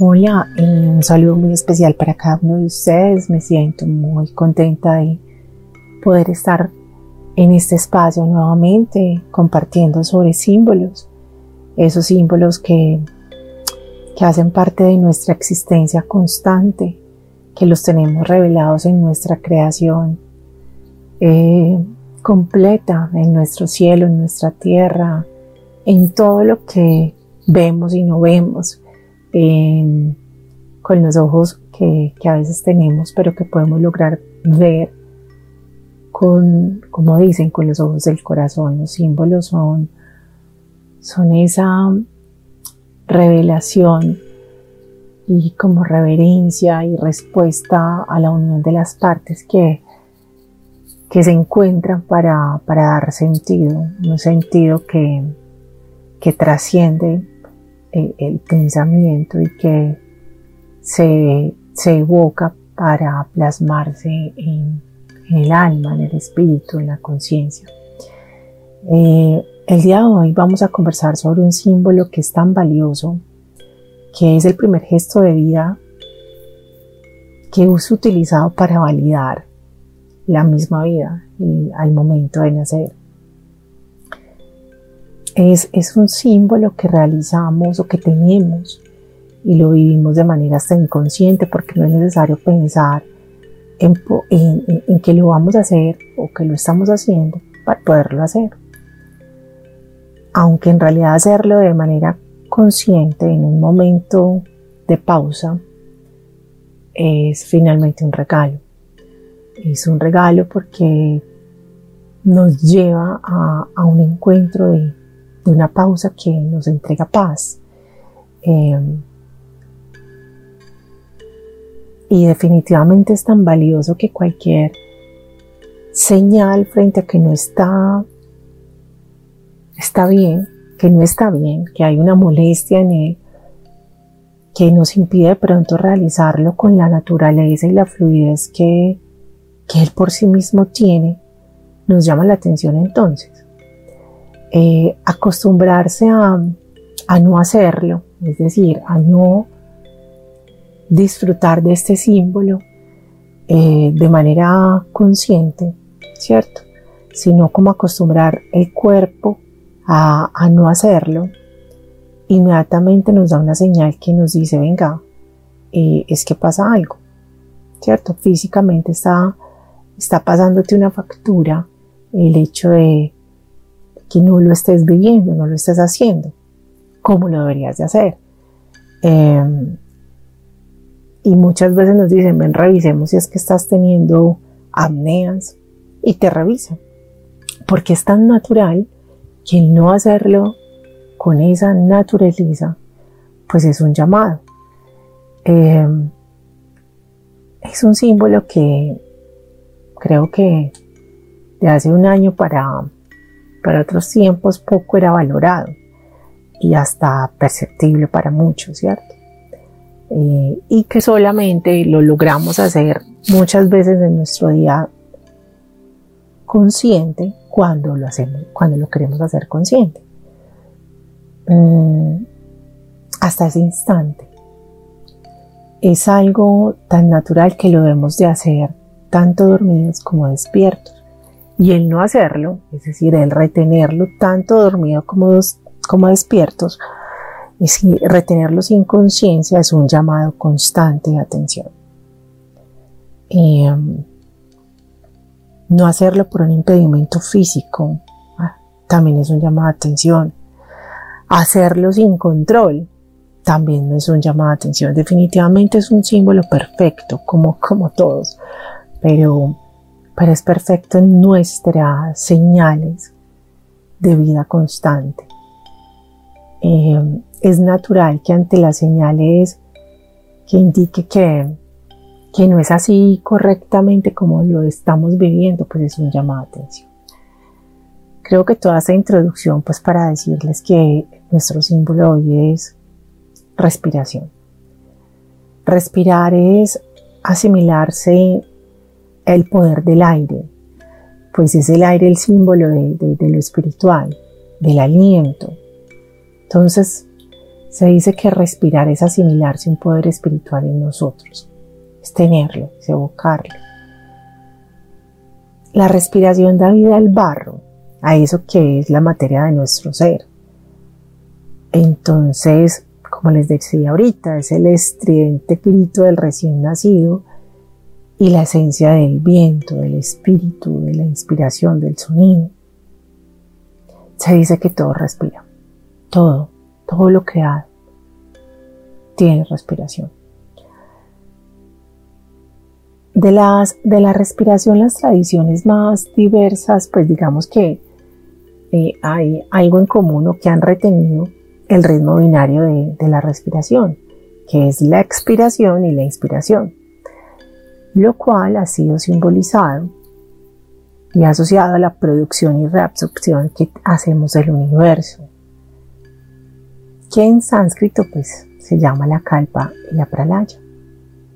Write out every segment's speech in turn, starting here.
Hola, un saludo muy especial para cada uno de ustedes. Me siento muy contenta de poder estar en este espacio nuevamente compartiendo sobre símbolos, esos símbolos que, que hacen parte de nuestra existencia constante, que los tenemos revelados en nuestra creación eh, completa, en nuestro cielo, en nuestra tierra, en todo lo que vemos y no vemos con los ojos que, a veces tenemos, pero que podemos lograr ver con, como dicen, con los ojos del corazón. Los símbolos son, son esa revelación y como reverencia y respuesta a la unión de las partes que, que se encuentran para, dar sentido, un sentido que, que trasciende el, pensamiento y que se, evoca para plasmarse en, el alma, en el espíritu, en la conciencia. Eh, el día de hoy vamos a conversar sobre un símbolo que es tan valioso, que es el primer gesto de vida que es utilizado para validar la misma vida al momento de nacer. Es, un símbolo que realizamos o que tenemos y lo vivimos de manera hasta inconsciente porque no es necesario pensar en, en, que lo vamos a hacer o que lo estamos haciendo para poderlo hacer. Aunque en realidad hacerlo de manera consciente en un momento de pausa es finalmente un regalo. Es un regalo porque nos lleva a, a un encuentro de, de una pausa que nos entrega paz. Em, y definitivamente es tan valioso que cualquier señal frente a que no está, está bien, que no está bien, que hay una molestia en él, que nos impide de pronto realizarlo con la naturaleza y la fluidez que, que él por sí mismo tiene, nos llama la atención entonces. Eh, acostumbrarse a, no hacerlo, es decir, a no disfrutar de este símbolo eh, de manera consciente, ¿cierto? Sino como acostumbrar el cuerpo a, no hacerlo, inmediatamente nos da una señal que nos dice, venga, eh, es que pasa algo, ¿cierto? Físicamente está, está pasándote una factura el hecho de que no lo estés viviendo, no lo estés haciendo como lo deberías de hacer. Em, y muchas veces nos dicen, ven, revisemos si es que estás teniendo apneas y te revisan. Porque es tan natural que el no hacerlo con esa naturaleza, pues es un llamado. Em, es un símbolo que creo que de hace un año para, para otros tiempos poco era valorado y hasta perceptible para muchos, ¿cierto? Eh, y que solamente lo logramos hacer muchas veces en nuestro día consciente cuando lo hacemos, cuando lo queremos hacer consciente. Mm, hasta ese instante. Es algo tan natural que lo debemos de hacer tanto dormidos como despiertos. Y el no hacerlo, es decir, el retenerlo tanto dormido como, como despiertos, es retenerlo sin conciencia es un llamado constante de atención. Em, no hacerlo por un impedimento físico ah, también es un llamado de atención. Hacerlo sin control también es un llamado de atención. Definitivamente es un símbolo perfecto, como, como todos, pero pero es perfecto en nuestras señales de vida constante. Eh, es natural que ante las señales que indique que, que no es así correctamente como lo estamos viviendo, pues es un llamado a atención. Creo que toda esta introducción, pues para decirles que nuestro símbolo hoy es respiración. Respirar es asimilarse el poder del aire, pues es el aire el símbolo de, lo espiritual, del aliento. Entonces, se dice que respirar es asimilarse un poder espiritual en nosotros, es tenerlo, es evocarlo. La respiración da vida al barro, a eso que es la materia de nuestro ser. Entonces, como les decía ahorita, es el estridente grito del recién nacido y la esencia del viento, del espíritu, de la inspiración, del sonido. Se dice que todo respira, todo, todo lo creado tiene respiración. De, las, de la respiración, las tradiciones más diversas, pues digamos que eh, hay algo en común o que han retenido el ritmo binario de, de la respiración, que es la expiración y la inspiración, lo cual ha sido simbolizado y asociado a la producción y reabsorción que hacemos del universo, que en sánscrito pues se llama la kalpa y la pralaya,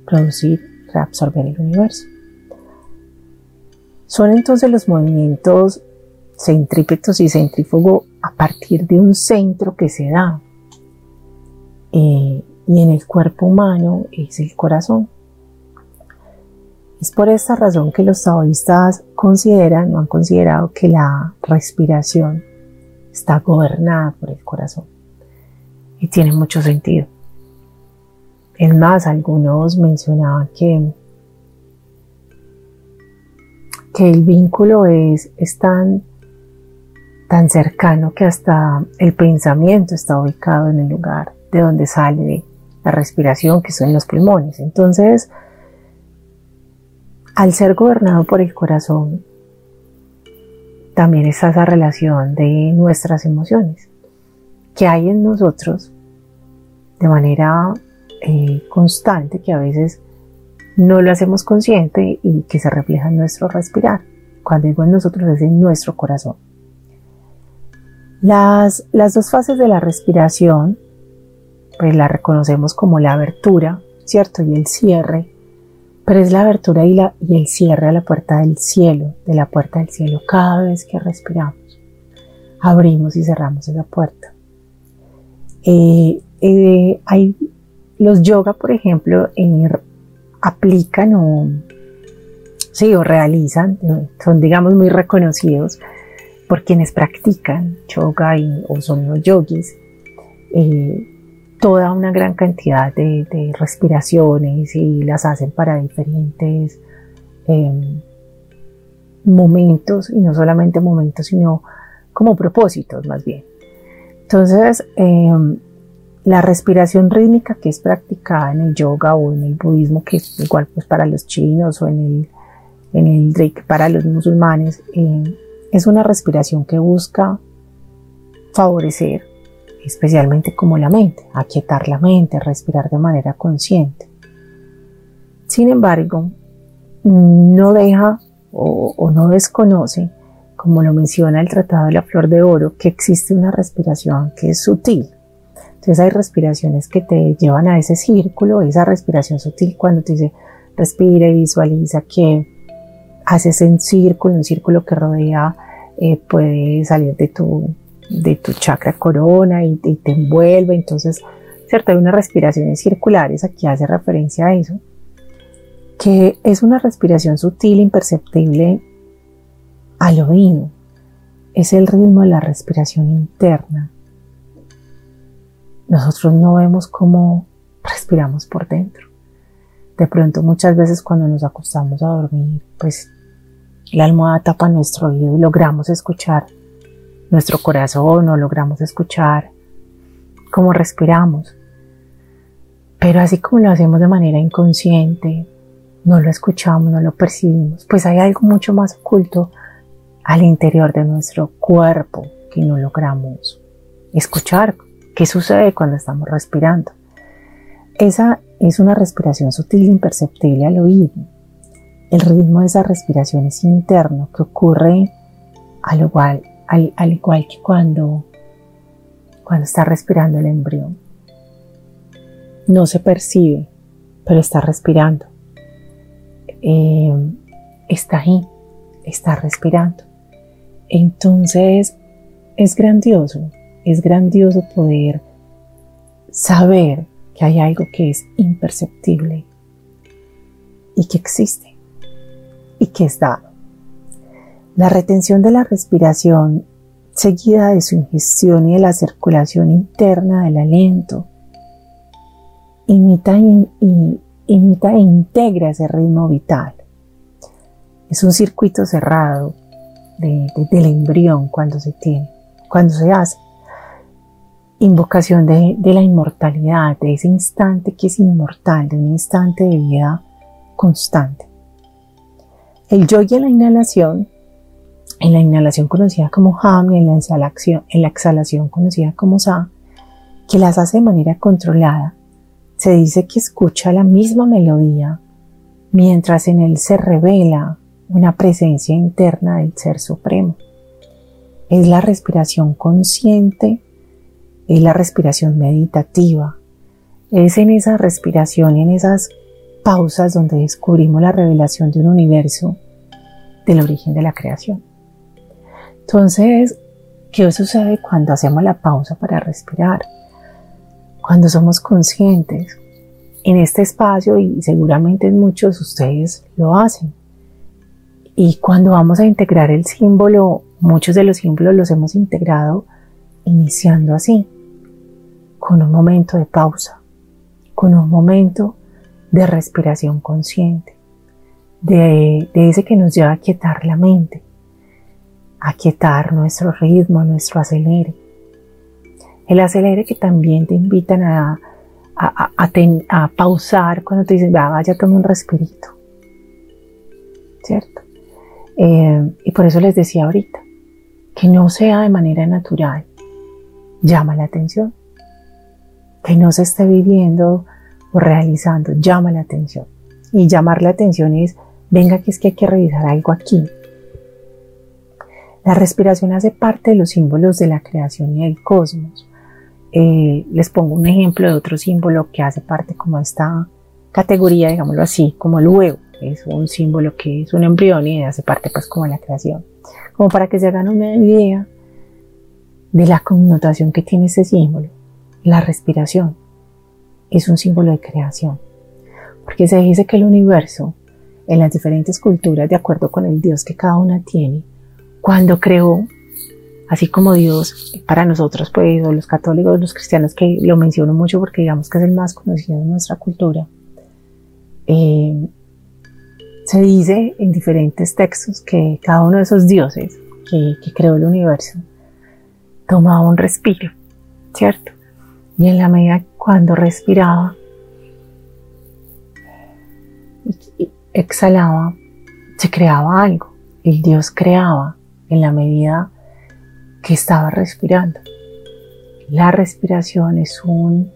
producir, reabsorber el universo. Son entonces los movimientos centrípetos y centrífugo a partir de un centro que se da. Eh, y en el cuerpo humano es el corazón. Es por esta razón que los taoístas consideran o han considerado que la respiración está gobernada por el corazón. Y tiene mucho sentido. Es más, algunos mencionaban que, que el vínculo es, es tan tan cercano que hasta el pensamiento está ubicado en el lugar de donde sale la respiración, que son los pulmones. Entonces, al ser gobernado por el corazón, también está esa relación de nuestras emociones, que hay en nosotros de manera eh, constante, que a veces no lo hacemos consciente y que se refleja en nuestro respirar. Cuando digo en nosotros es en nuestro corazón. Las, dos fases de la respiración, pues la reconocemos como la abertura, ¿cierto? Y el cierre, pero es la abertura y, la, y el cierre a la puerta del cielo, de la puerta del cielo, cada vez que respiramos. Abrimos y cerramos esa puerta. Eh, eh, hay, los yoga, por ejemplo, aplican o, sí, o realizan, son digamos muy reconocidos por quienes practican yoga o son los yogis, eh, toda una gran cantidad de, respiraciones y las hacen para diferentes em, momentos, y no solamente momentos, sino como propósitos más bien. Entonces, em, la respiración rítmica que es practicada en el yoga o en el budismo, que es igual pues para los chinos o en el, en el para los musulmanes, em, es una respiración que busca favorecer, especialmente como la mente, aquietar la mente, respirar de manera consciente. Sin embargo, no deja o, no desconoce, como lo menciona el Tratado de la Flor de Oro, que existe una respiración que es sutil. Entonces hay respiraciones que te llevan a ese círculo, esa respiración sutil cuando te dice respira y visualiza que haces un círculo, un círculo que rodea, eh, puede salir de tu, de tu chakra corona y, te envuelve. Entonces, ¿cierto? Hay unas respiraciones circulares, aquí hace referencia a eso, que es una respiración sutil, imperceptible al oído. Es el ritmo de la respiración interna. Nosotros no vemos cómo respiramos por dentro. De pronto muchas veces cuando nos acostamos a dormir, pues la almohada tapa nuestro oído y logramos escuchar nuestro corazón o logramos escuchar cómo respiramos. Pero así como lo hacemos de manera inconsciente, no lo escuchamos, no lo percibimos, pues hay algo mucho más oculto al interior de nuestro cuerpo que no logramos escuchar. ¿Qué sucede cuando estamos respirando? Esa, es una respiración sutil e imperceptible al oído. El ritmo de esa respiración es interno, que ocurre al igual, al, igual que cuando, cuando está respirando el embrión. No se percibe, pero está respirando. Eh, está ahí, está respirando. Entonces, es grandioso, es grandioso poder saber que hay algo que es imperceptible y que existe y que es dado. La retención de la respiración seguida de su ingestión y de la circulación interna del aliento imita, imita e integra ese ritmo vital. Es un circuito cerrado del embrión cuando se tiene, cuando se hace. Invocación de, la inmortalidad, de ese instante que es inmortal, de un instante de vida constante. El yogi en la inhalación, en la inhalación conocida como Ham y en la exhalación, en la exhalación conocida como Sa, que las hace de manera controlada, se dice que escucha la misma melodía mientras en él se revela una presencia interna del Ser Supremo. Es la respiración consciente, es la respiración meditativa, es en esa respiración y en esas pausas donde descubrimos la revelación de un universo del origen de la creación. Entonces, ¿qué sucede cuando hacemos la pausa para respirar? Cuando somos conscientes en este espacio y seguramente muchos de ustedes lo hacen. Y cuando vamos a integrar el símbolo, muchos de los símbolos los hemos integrado iniciando así, con un momento de pausa, con un momento de respiración consciente, de, ese que nos lleva a quietar la mente, a quietar nuestro ritmo, nuestro acelere. El acelere que también te invitan a, pausar cuando te dicen, vaya, tome un respirito. ¿Cierto? Eh, y por eso les decía ahorita, que no sea de manera natural, llama la atención. Que no se esté viviendo o realizando, llama la atención. Y llamar la atención es, venga que es que hay que revisar algo aquí. La respiración hace parte de los símbolos de la creación y del cosmos. Eh, les pongo un ejemplo de otro símbolo que hace parte como esta categoría, digámoslo así, como el huevo. Es un símbolo que es un embrión y hace parte pues como de la creación. Como para que se hagan una idea de la connotación que tiene ese símbolo. La respiración es un símbolo de creación, porque se dice que el universo, en las diferentes culturas, de acuerdo con el Dios que cada una tiene, cuando creó, así como Dios, para nosotros, pues, los católicos, los cristianos, que lo menciono mucho porque digamos que es el más conocido en nuestra cultura, eh, se dice en diferentes textos que cada uno de esos dioses que, que creó el universo tomaba un respiro, ¿cierto? Y en la medida cuando respiraba exhalaba, se creaba algo. El Dios creaba en la medida que estaba respirando. La respiración es un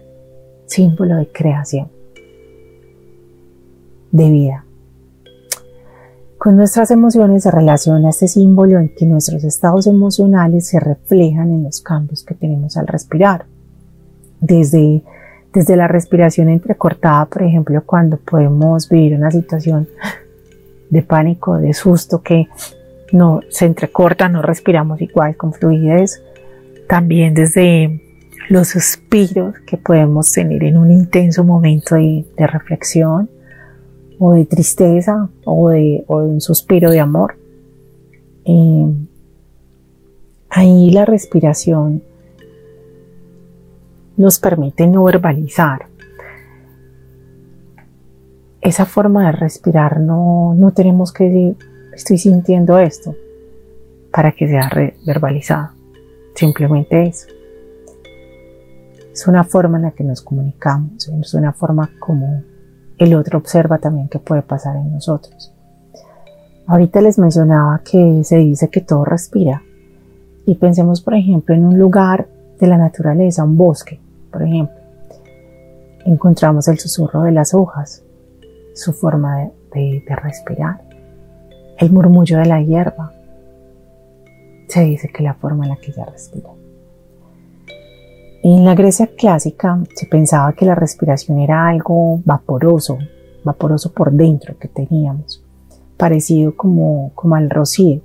símbolo de creación, de vida. Con nuestras emociones se relaciona este símbolo en que nuestros estados emocionales se reflejan en los cambios que tenemos al respirar desde, desde la respiración entrecortada, por ejemplo, cuando podemos vivir una situación de pánico, de susto, que no se entrecorta, no respiramos igual con fluidez. También desde los suspiros que podemos tener en un intenso momento de, reflexión o de tristeza o de, un suspiro de amor. Eh, ahí la respiración nos permite no verbalizar. Esa forma de respirar no, no tenemos que estoy sintiendo esto para que sea verbalizado. Simplemente eso. Es una forma en la que nos comunicamos, es una forma como el otro observa también que puede pasar en nosotros. Ahorita les mencionaba que se dice que todo respira y pensemos por ejemplo en un lugar de la naturaleza, un bosque, por ejemplo. encontramos el susurro de las hojas, su forma de, respirar, el murmullo de la hierba. Se dice que la forma en la que ella respira. En la Grecia clásica se pensaba que la respiración era algo vaporoso, vaporoso por dentro que teníamos, parecido como, como al rocío,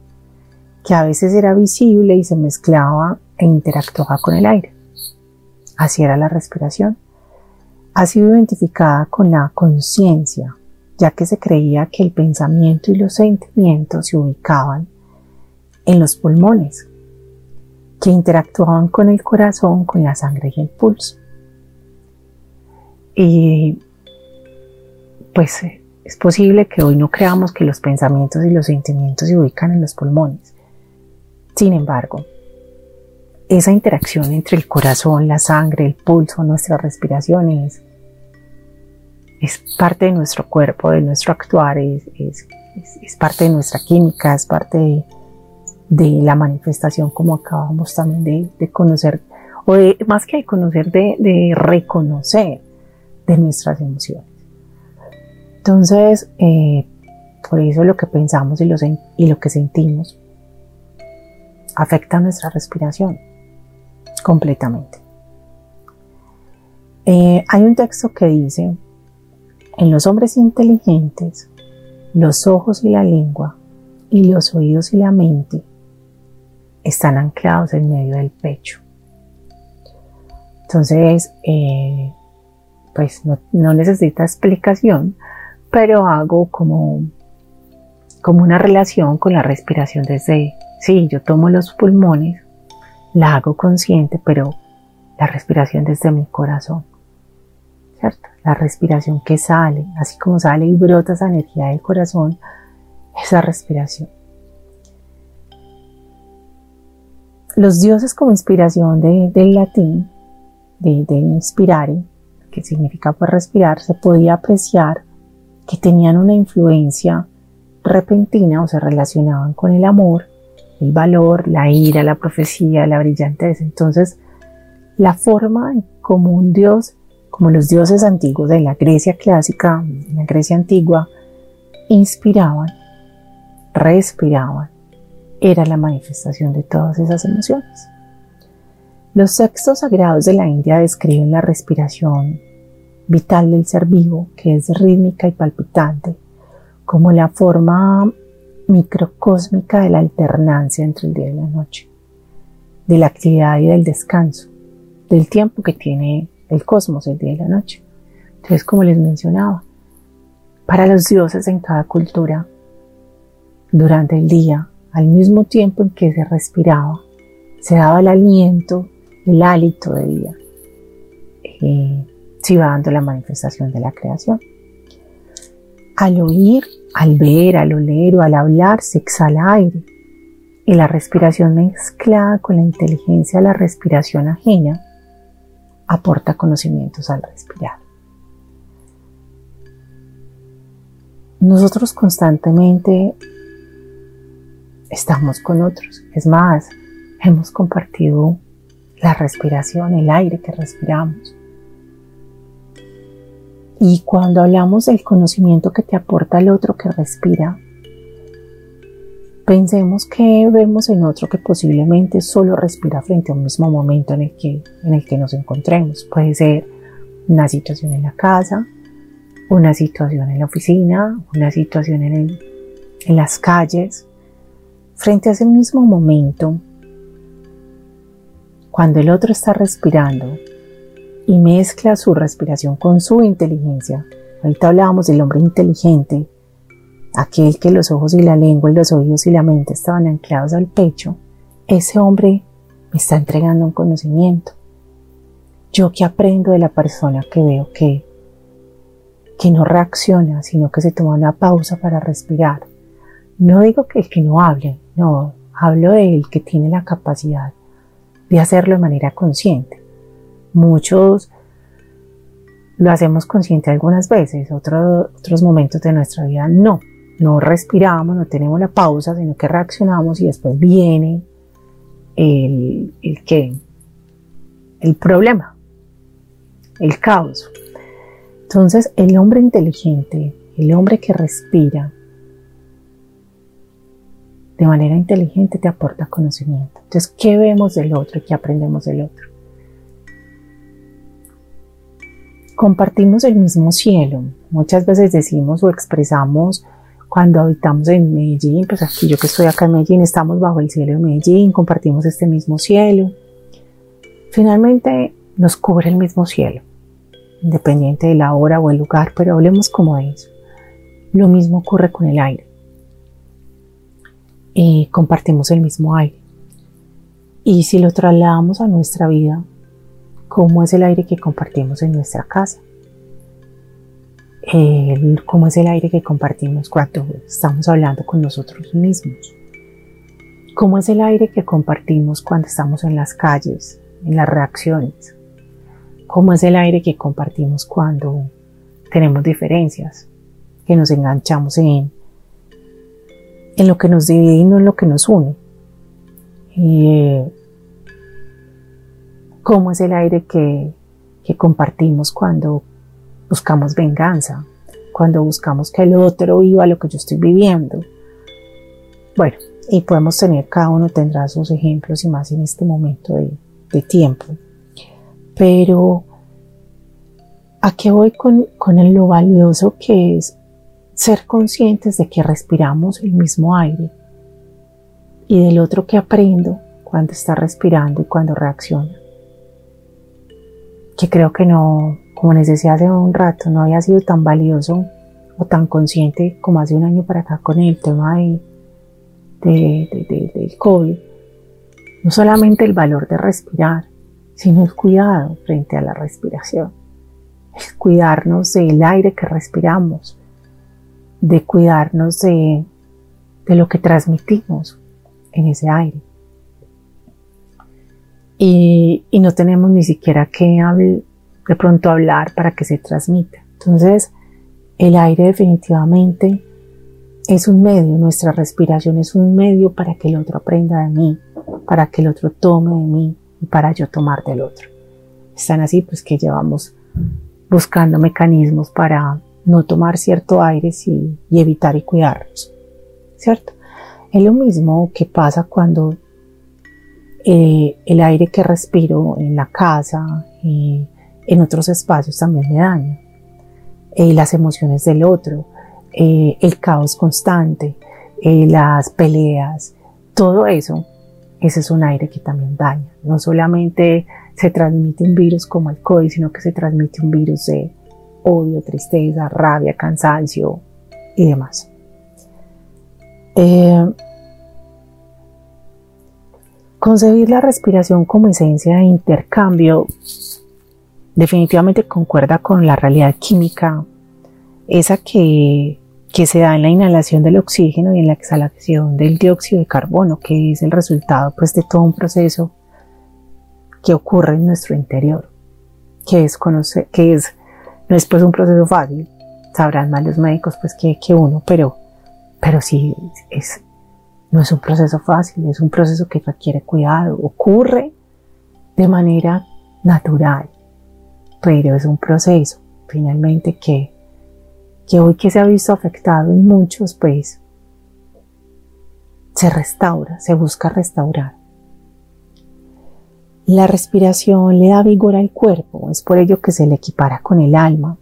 que a veces era visible y se mezclaba e interactuaba con el aire. Así era la respiración. Ha sido identificada con la conciencia, ya que se creía que el pensamiento y los sentimientos se ubicaban en los pulmones, que interactuaban con el corazón, con la sangre y el pulso. Y pues es posible que hoy no creamos que los pensamientos y los sentimientos se ubican en los pulmones. Sin embargo, esa interacción entre el corazón, la sangre, el pulso, nuestra respiración es, parte de nuestro cuerpo, de nuestro actuar, es, parte de nuestra química, es parte de, la manifestación como acabamos también de, conocer, o más que de conocer, de, reconocer de nuestras emociones. Entonces, eh, por eso lo que pensamos y lo, y lo que sentimos afecta nuestra respiración completamente. Eh, hay un texto que dice, en los hombres inteligentes, los ojos y la lengua y los oídos y la mente están anclados en medio del pecho. Entonces, eh, pues no, no, necesita explicación, pero hago como, como una relación con la respiración desde, sí, yo tomo los pulmones la hago consciente, pero la respiración desde mi corazón, ¿cierto? La respiración que sale, así como sale y brota esa energía del corazón, esa respiración. Los dioses como inspiración del latín, de, de inspirare, que significa pues respirar, se podía apreciar que tenían una influencia repentina o se relacionaban con el amor el valor, la ira, la profecía, la brillantez. Entonces, la forma como un dios, como los dioses antiguos de la Grecia clásica, la Grecia antigua, inspiraban, respiraban, era la manifestación de todas esas emociones. Los textos sagrados de la India describen la respiración vital del ser vivo, que es rítmica y palpitante, como la forma microcósmica de la alternancia entre el día y la noche, de la actividad y del descanso, del tiempo que tiene el cosmos el día y la noche. Entonces, como les mencionaba, para los dioses en cada cultura, durante el día, al mismo tiempo en que se respiraba, se daba el aliento, el hálito de vida. Eh, se iba dando la manifestación de la creación. Al oír al ver, al oler o al hablar se exhala aire y la respiración mezclada con la inteligencia la respiración ajena aporta conocimientos al respirar. Nosotros constantemente estamos con otros. Es más, hemos compartido la respiración, el aire que respiramos. Y cuando hablamos del conocimiento que te aporta el otro que respira, pensemos que vemos en otro que posiblemente solo respira frente a un mismo momento en el que, en el que nos encontremos. Puede ser una situación en la casa, una situación en la oficina, una situación en, en las calles. Frente a ese mismo momento, cuando el otro está respirando, y mezcla su respiración con su inteligencia. Ahorita hablábamos del hombre inteligente, aquel que los ojos y la lengua y los oídos y la mente estaban anclados al pecho. Ese hombre me está entregando un conocimiento. Yo que aprendo de la persona que veo que, que no reacciona, sino que se toma una pausa para respirar. No digo que el que no hable, no, hablo de el que tiene la capacidad de hacerlo de manera consciente. Muchos lo hacemos consciente algunas veces, otros momentos de nuestra vida no. No respiramos, no tenemos la pausa, sino que reaccionamos y después viene el, el el problema, el caos. Entonces, el hombre inteligente, el hombre que respira de manera inteligente te aporta conocimiento. Entonces, ¿qué vemos del otro y qué aprendemos del otro? Compartimos el mismo cielo. Muchas veces decimos o expresamos cuando habitamos en Medellín, pues aquí yo que estoy acá en Medellín, estamos bajo el cielo de Medellín, compartimos este mismo cielo. Finalmente nos cubre el mismo cielo independiente de la hora o el lugar, pero hablemos como de eso. Lo mismo ocurre con el aire. y compartimos el mismo aire. Y si lo trasladamos a nuestra vida, ¿cómo es el aire que compartimos en nuestra casa? ¿Cómo es el aire que compartimos cuando estamos hablando con nosotros mismos? ¿Cómo es el aire que compartimos cuando estamos en las calles, en las reacciones? cómo es el aire que compartimos cuando tenemos diferencias, que nos enganchamos en, en lo que nos divide y no en lo que nos une. cómo es el aire que, que compartimos cuando buscamos venganza, cuando buscamos que el otro viva lo que yo estoy viviendo. Bueno, y podemos tener, cada uno tendrá sus ejemplos y más en este momento de, de tiempo. Pero ¿a qué voy con, con lo valioso que es ser conscientes de que respiramos el mismo aire y del otro que aprendo cuando está respirando y cuando reacciona? Que creo que no, como les decía hace un rato, no había sido tan valioso o tan consciente como hace un año para acá con el tema de, del COVID. No solamente el valor de respirar, sino el cuidado frente a la respiración. El cuidarnos del aire que respiramos, de cuidarnos de, lo que transmitimos en ese aire. Y, no tenemos ni siquiera que de pronto hablar para que se transmita. Entonces, el aire definitivamente es un medio, nuestra respiración es un medio para que el otro aprenda de mí, para que el otro tome de mí, y para yo tomar del otro. Están así pues que llevamos buscando mecanismos para no tomar cierto aire y, evitar y cuidarnos. ¿Cierto? Es lo mismo que pasa cuando eh, el aire que respiro en la casa, y en otros espacios también me daña. Eh, las emociones del otro, eh, el caos constante, las peleas, todo eso ese es un aire que también daña. No solamente se transmite un virus como el COVID, sino que se transmite un virus de odio, tristeza, rabia, cansancio y demás. Eh, concebir la respiración como esencia de intercambio definitivamente concuerda con la realidad química, esa que que se da en la inhalación del oxígeno y en la exhalación del dióxido de carbono, que es el resultado pues, de todo un proceso que ocurre en nuestro interior, que es que es, no es pues un proceso fácil, sabrán más los médicos pues que, que uno, pero, pero sí es, no es un proceso fácil, es un proceso que requiere cuidado, ocurre de manera natural, pero es un proceso finalmente que que hoy que se ha visto afectado en muchos, pues se restaura, se busca restaurar. La respiración le da vigor al cuerpo, es por ello que se le equipara con el alma,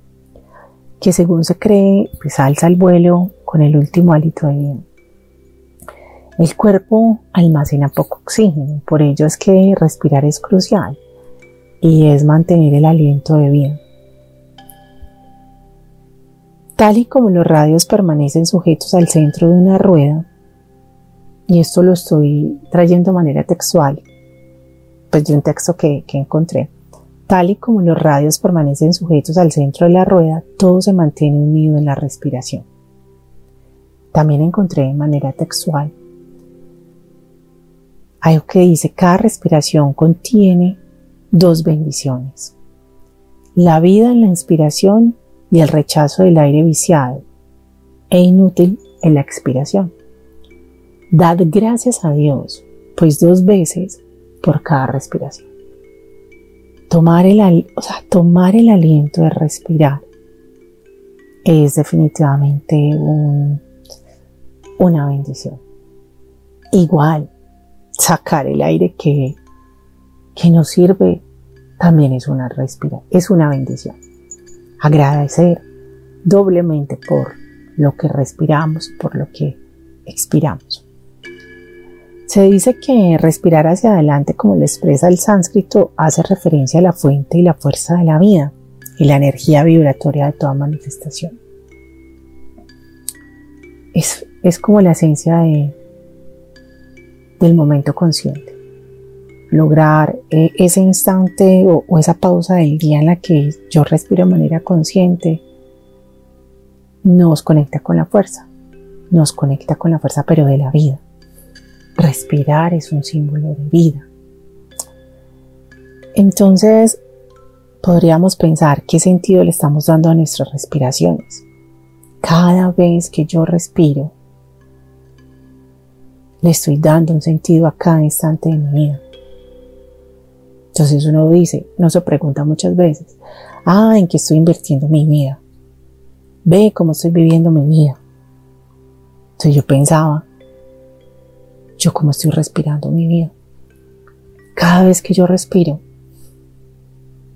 que según se cree, pues alza el vuelo con el último hálito de vida. El cuerpo almacena poco oxígeno, por ello es que respirar es crucial y es mantener el aliento de vida. Tal y como los radios permanecen sujetos al centro de una rueda, y esto lo estoy trayendo de manera textual, pues de un texto que, que encontré, tal y como los radios permanecen sujetos al centro de la rueda, todo se mantiene unido en la respiración. También encontré de manera textual algo que dice, cada respiración contiene dos bendiciones. La vida en la inspiración y el rechazo del aire viciado e inútil en la expiración. Dad gracias a Dios, pues dos veces por cada respiración. Tomar el, o sea, tomar el aliento de respirar es definitivamente una bendición. Igual, sacar el aire que, que nos sirve también es una respira, es una bendición. Agradecer doblemente por lo que respiramos, por lo que expiramos. Se dice que respirar hacia adelante, como lo expresa el sánscrito, hace referencia a la fuente y la fuerza de la vida y la energía vibratoria de toda manifestación. Es, es como la esencia de, del momento consciente. Lograr eh, ese instante o, o esa pausa del día en la que yo respiro de manera consciente nos conecta con la fuerza, nos conecta con la fuerza pero de la vida. Respirar es un símbolo de vida. Entonces, podríamos pensar qué sentido le estamos dando a nuestras respiraciones. Cada vez que yo respiro, le estoy dando un sentido a cada instante de mi vida. Entonces uno dice, no se pregunta muchas veces, ah, ¿en qué estoy invirtiendo mi vida? Ve cómo estoy viviendo mi vida. Entonces yo pensaba, yo cómo estoy respirando mi vida. Cada vez que yo respiro,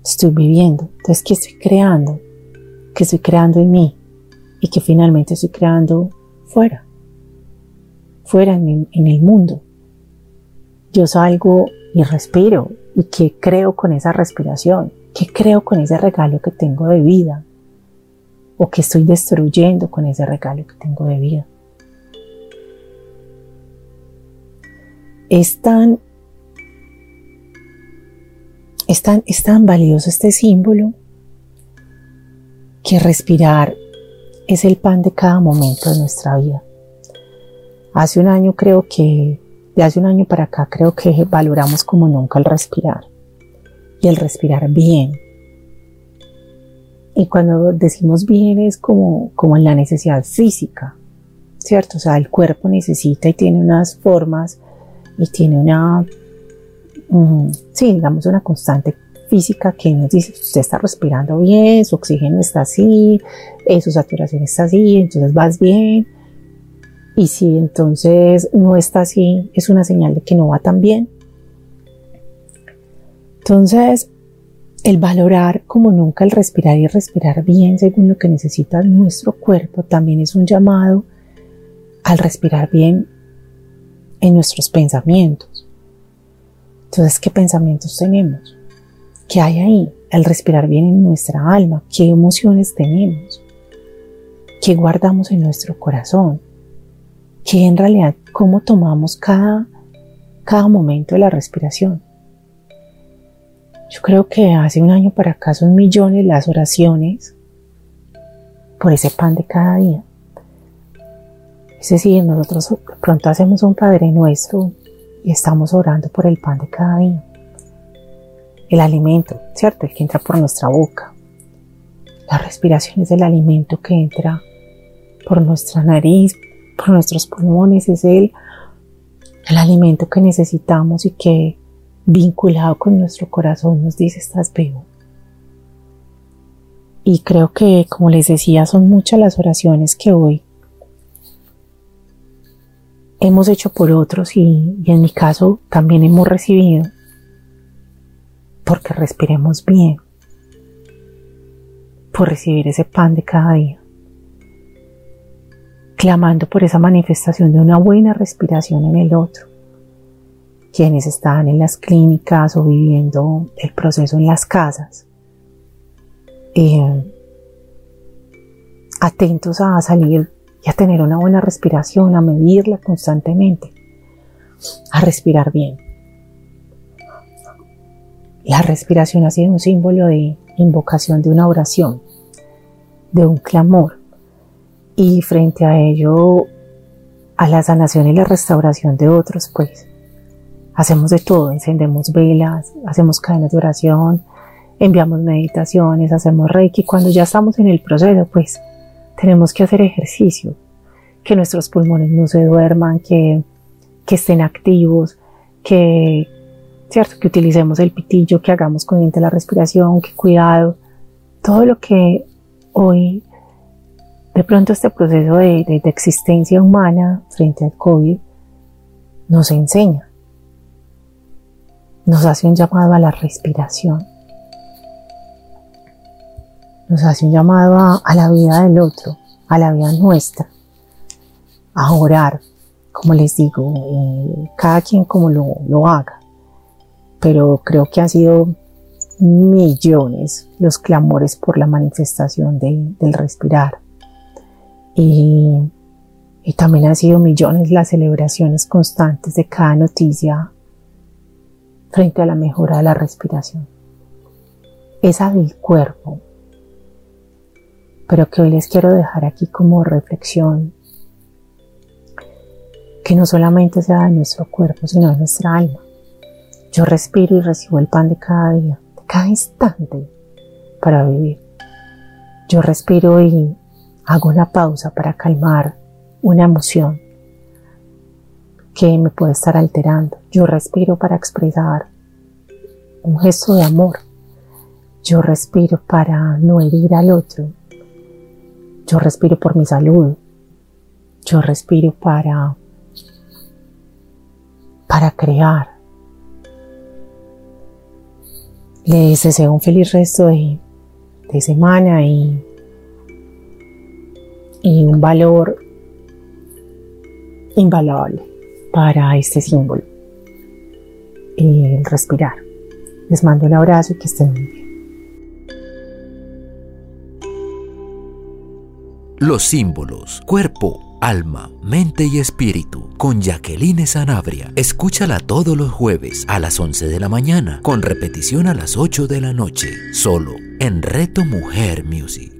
estoy viviendo. Entonces, ¿qué estoy creando? ¿Qué estoy creando en mí? Y que finalmente estoy creando fuera. Fuera en, en el mundo. Yo salgo y respiro. ¿Y qué creo con esa respiración? ¿Qué creo con ese regalo que tengo de vida? ¿O qué estoy destruyendo con ese regalo que tengo de vida? Es tan es tan, valioso este símbolo que respirar es el pan de cada momento de nuestra vida. Hace un año creo que, de hace un año para acá creo que valoramos como nunca el respirar y el respirar bien. Y cuando decimos bien es como, como en la necesidad física, ¿cierto? O sea, el cuerpo necesita y tiene unas formas y tiene una sí, digamos una constante física que nos dice, usted está respirando bien, su oxígeno está así, eh, su saturación está así, entonces vas bien. Y si entonces no está así, es una señal de que no va tan bien. Entonces, el valorar como nunca el respirar y respirar bien según lo que necesita nuestro cuerpo también es un llamado al respirar bien en nuestros pensamientos. Entonces, ¿qué pensamientos tenemos? ¿Qué hay ahí? Al respirar bien en nuestra alma, ¿qué emociones tenemos? ¿Qué guardamos en nuestro corazón? ¿Qué en realidad, cómo tomamos cada, cada momento de la respiración? Yo creo que hace un año para acá son millones las oraciones por ese pan de cada día. Es decir, nosotros pronto hacemos un Padre Nuestro y estamos orando por el pan de cada día. El alimento, ¿cierto? El que entra por nuestra boca. La respiración es el alimento que entra por nuestra nariz, por nuestros pulmones, es el, el alimento que necesitamos y que vinculado con nuestro corazón nos dice estás vivo. Y creo que, como les decía, son muchas las oraciones que hoy hemos hecho por otros y, en mi caso también hemos recibido porque respiremos bien, por recibir ese pan de cada día, clamando por esa manifestación de una buena respiración en el otro, quienes están en las clínicas o viviendo el proceso en las casas, eh, atentos a salir y a tener una buena respiración, a medirla constantemente, a respirar bien. La respiración ha sido un símbolo de invocación de una oración, de un clamor, y frente a ello, a la sanación y la restauración de otros, pues hacemos de todo, encendemos velas, hacemos cadenas de oración, enviamos meditaciones, hacemos reiki. Cuando ya estamos en el proceso, pues tenemos que hacer ejercicio, que nuestros pulmones no se duerman, que, estén activos, que, ¿cierto? que utilicemos el pitillo, que hagamos consciente la respiración, que cuidado, todo lo que hoy De pronto este proceso de, de existencia humana frente al COVID nos enseña, nos hace un llamado a la respiración, nos hace un llamado a, la vida del otro, a la vida nuestra, a orar, como les digo, eh, cada quien como lo, lo haga. Pero creo que han sido millones los clamores por la manifestación del respirar. Y, también han sido millones las celebraciones constantes de cada noticia frente a la mejora de la respiración. Esa del cuerpo, pero que hoy les quiero dejar aquí como reflexión, que no solamente sea de nuestro cuerpo, sino de nuestra alma. Yo respiro y recibo el pan de cada día, de cada instante para vivir. Yo respiro y hago una pausa para calmar una emoción que me puede estar alterando. Yo respiro para expresar un gesto de amor. Yo respiro para no herir al otro. Yo respiro por mi salud. Yo respiro para para crear. Les deseo un feliz resto de, de semana y, y un valor invaluable para este símbolo, el respirar. Les mando un abrazo y que estén bien. Los símbolos, cuerpo, alma, mente y espíritu con Jacqueline Sanabria. Escúchala todos los jueves a las 11 de la mañana con repetición a las 8 de la noche, solo en Reto Mujer Music.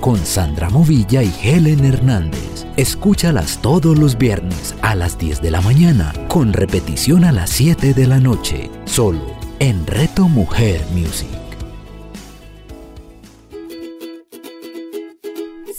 con Sandra Movilla y Helen Hernández. Escúchalas todos los viernes a las 10 de la mañana, con repetición a las 7 de la noche, solo en Reto Mujer Music.